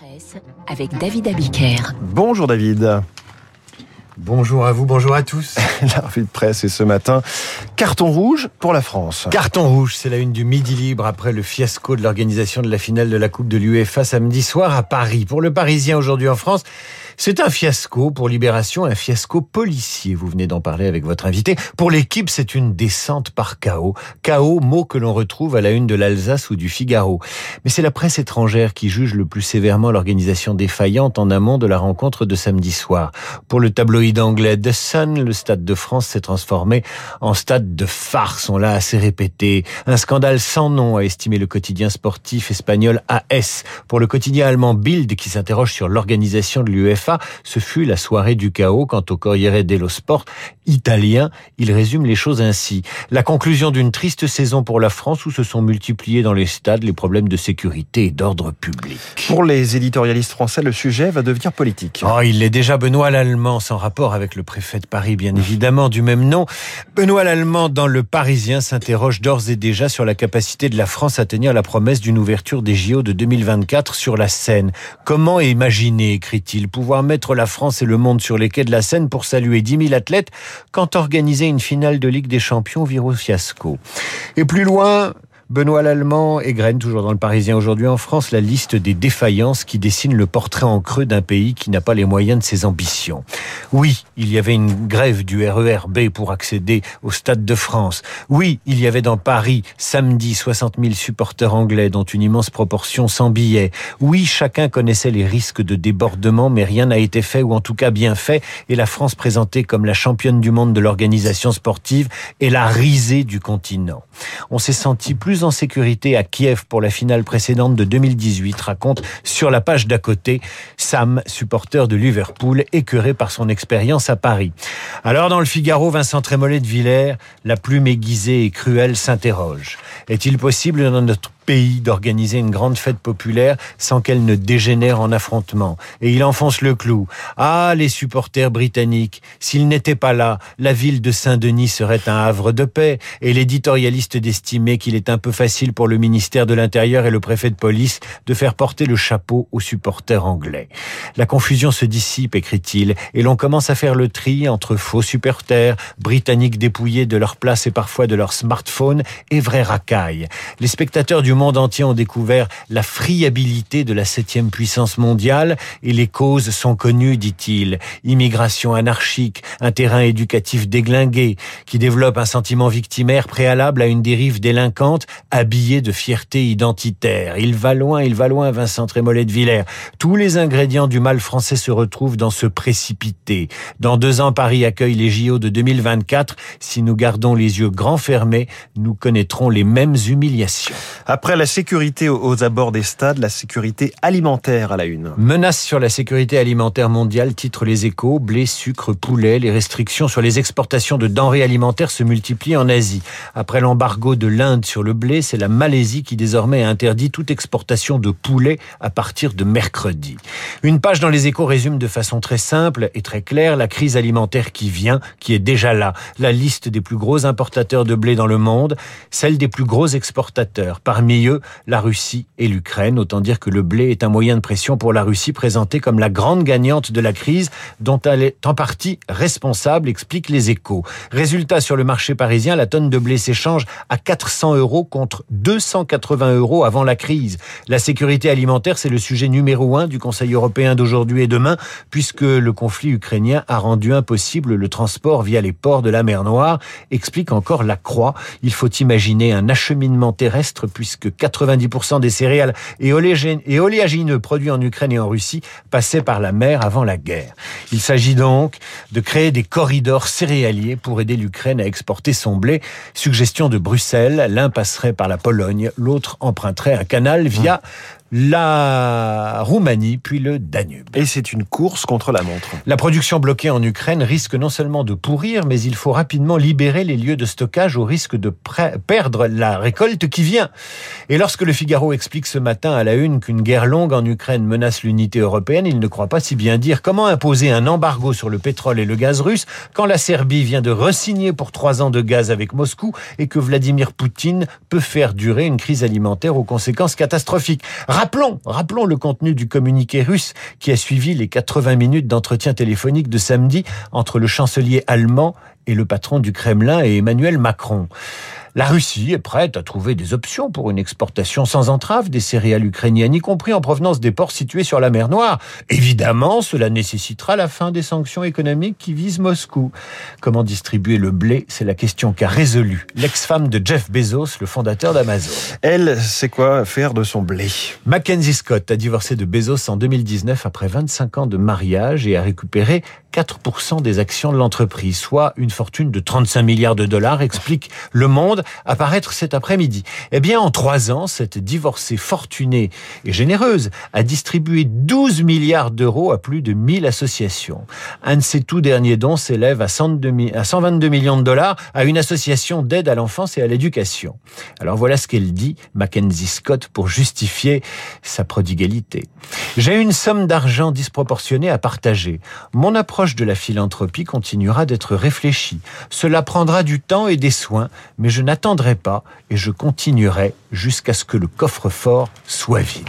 Presse avec David Abiker. Bonjour David. Bonjour à vous, bonjour à tous. La revue de presse est ce matin. Carton rouge pour la France. Carton rouge, c'est la une du Midi Libre après le fiasco de l'organisation de la finale de la Coupe de l'UEFA samedi soir à Paris. Pour le Parisien aujourd'hui en France, c'est un fiasco pour Libération, un fiasco policier. Vous venez d'en parler avec votre invité. Pour l'équipe, c'est une descente par chaos. Chaos, mot que l'on retrouve à la une de l'Alsace ou du Figaro. Mais c'est la presse étrangère qui juge le plus sévèrement l'organisation défaillante en amont de la rencontre de samedi soir. Pour le tabloïd anglais The Sun, le Stade de France s'est transformé en stade de farce. On l'a assez répété. Un scandale sans nom, a estimé le quotidien sportif espagnol AS. Pour le quotidien allemand Bild, qui s'interroge sur l'organisation de l'UEFA, ce fut la soirée du chaos. Quant au Corriere dello Sport italien, il résume les choses ainsi. La conclusion d'une triste saison pour la France où se sont multipliés dans les stades les problèmes de sécurité et d'ordre public. Pour les éditorialistes français, le sujet va devenir politique. Oh, il est déjà Benoît l'Allemand, sans rapport avec le préfet de Paris, bien évidemment, du même nom. Benoît Lallemand, dans Le Parisien, s'interroge d'ores et déjà sur la capacité de la France à tenir la promesse d'une ouverture des JO de 2024 sur la Seine. Comment imaginer, écrit-il, pouvoir mettre la France et le monde sur les quais de la Seine pour saluer 10 000 athlètes quand organiser une finale de Ligue des Champions vire fiasco. Et plus loin, Benoît Lallemand égrène toujours dans le Parisien aujourd'hui en France la liste des défaillances qui dessinent le portrait en creux d'un pays qui n'a pas les moyens de ses ambitions. Oui, il y avait une grève du RERB pour accéder au Stade de France. Oui, il y avait dans Paris samedi 60 000 supporters anglais dont une immense proportion sans billets. Oui, chacun connaissait les risques de débordement mais rien n'a été fait ou en tout cas bien fait et la France présentée comme la championne du monde de l'organisation sportive est la risée du continent. On s'est senti plus en sécurité à Kiev pour la finale précédente de 2018, raconte sur la page d'à côté Sam, supporter de Liverpool, écœuré par son expérience à Paris. Alors dans le Figaro, Vincent Trémollet de Villers, la plume aiguisée et cruelle s'interroge. Est-il possible dans notre pays d'organiser une grande fête populaire sans qu'elle ne dégénère en affrontement? Et il enfonce le clou. Ah, les supporters britanniques, s'ils n'étaient pas là, la ville de Saint-Denis serait un havre de paix. Et l'éditorialiste d'estimer qu'il est un peu facile pour le ministère de l'Intérieur et le préfet de police de faire porter le chapeau aux supporters anglais. La confusion se dissipe, écrit-il, et l'on commence à faire le tri entre faux supporters, britanniques dépouillés de leur place et parfois de leur smartphone, et vrais racailles. Les spectateurs du monde entier ont découvert la friabilité de la septième puissance mondiale et les causes sont connues, dit-il. Immigration anarchique, un terrain éducatif déglingué qui développe un sentiment victimaire préalable à une dérive délinquante habillée de fierté identitaire. Il va loin, il va loin, Vincent Trémollet de Villers. Tous les ingrédients du mal français se retrouvent dans ce précipité. Dans deux ans, Paris accueille les JO de 2024. Si nous gardons les yeux grands fermés, nous connaîtrons les mêmes humiliations. Après la sécurité aux abords des stades, la sécurité alimentaire à la une. Menace sur la sécurité alimentaire mondiale, titre les échos, blé, sucre, poulet, les restrictions sur les exportations de denrées alimentaires se multiplient en Asie. Après l'embargo de l'Inde sur le blé, c'est la Malaisie qui désormais interdit toute exportation de poulet à partir de mercredi. Une page dans les échos résume de façon très simple et très claire la crise alimentaire qui vient, qui est déjà là. La liste des plus gros importateurs de blé dans le monde, celle des plus gros exportateurs. Parmi la Russie et l'Ukraine. Autant dire que le blé est un moyen de pression pour la Russie présentée comme la grande gagnante de la crise dont elle est en partie responsable, explique les échos. Résultat sur le marché parisien, la tonne de blé s'échange à 400 euros contre 280 euros avant la crise. La sécurité alimentaire, c'est le sujet numéro un du Conseil européen d'aujourd'hui et demain, puisque le conflit ukrainien a rendu impossible le transport via les ports de la mer Noire, explique encore la Croix. Il faut imaginer un acheminement terrestre puisque 90% des céréales et oléagineux produits en Ukraine et en Russie passaient par la mer avant la guerre. Il s'agit donc de créer des corridors céréaliers pour aider l'Ukraine à exporter son blé. Suggestion de Bruxelles, l'un par la Pologne, l'autre emprunterait un canal via la Roumanie, puis le Danube. Et c'est une course contre la montre. La production bloquée en Ukraine risque non seulement de pourrir, mais il faut rapidement libérer les lieux de stockage au risque de perdre la récolte qui vient. Et lorsque le Figaro explique ce matin à la une qu'une guerre longue en Ukraine menace l'unité européenne, il ne croit pas si bien dire comment imposer un embargo sur le pétrole et le gaz russe quand la Serbie vient de resigner pour trois ans de gaz avec Moscou et que Vladimir Poutine peut faire durer une crise alimentaire aux conséquences catastrophiques Rappelons, rappelons le contenu du communiqué russe qui a suivi les 80 minutes d'entretien téléphonique de samedi entre le chancelier allemand et le patron du Kremlin et Emmanuel Macron. La Russie est prête à trouver des options pour une exportation sans entrave des céréales ukrainiennes, y compris en provenance des ports situés sur la mer Noire. Évidemment, cela nécessitera la fin des sanctions économiques qui visent Moscou. Comment distribuer le blé? C'est la question qu'a résolue l'ex-femme de Jeff Bezos, le fondateur d'Amazon. Elle sait quoi faire de son blé? Mackenzie Scott a divorcé de Bezos en 2019 après 25 ans de mariage et a récupéré 4% des actions de l'entreprise, soit une fortune de 35 milliards de dollars, explique Le Monde, apparaître cet après-midi. Eh bien, en trois ans, cette divorcée fortunée et généreuse a distribué 12 milliards d'euros à plus de 1000 associations. Un de ses tout derniers dons s'élève à 122 millions de dollars à une association d'aide à l'enfance et à l'éducation. Alors voilà ce qu'elle dit, Mackenzie Scott, pour justifier sa prodigalité. J'ai une somme d'argent disproportionnée à partager. Mon approche de la philanthropie continuera d'être réfléchie. Cela prendra du temps et des soins, mais je n'attendrai pas et je continuerai jusqu'à ce que le coffre-fort soit vide.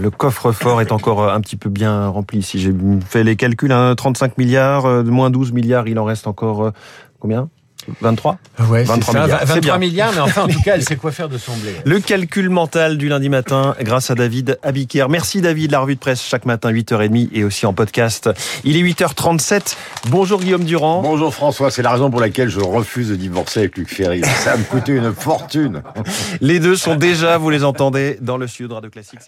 Le coffre-fort est encore un petit peu bien rempli. Si j'ai fait les calculs, 35 hein, milliards, euh, moins 12 milliards, il en reste encore euh, combien? 23 Ouais, 23 ça, milliards. 23 milliards, mais enfin, en tout cas, elle sait quoi faire de son blé. Le calcul mental du lundi matin, grâce à David Abiker. Merci David, la revue de presse chaque matin, 8h30 et aussi en podcast. Il est 8h37. Bonjour Guillaume Durand. Bonjour François, c'est la raison pour laquelle je refuse de divorcer avec Luc Ferry. Ça va me coûter une fortune. Les deux sont déjà, vous les entendez, dans le studio de Radio Classique.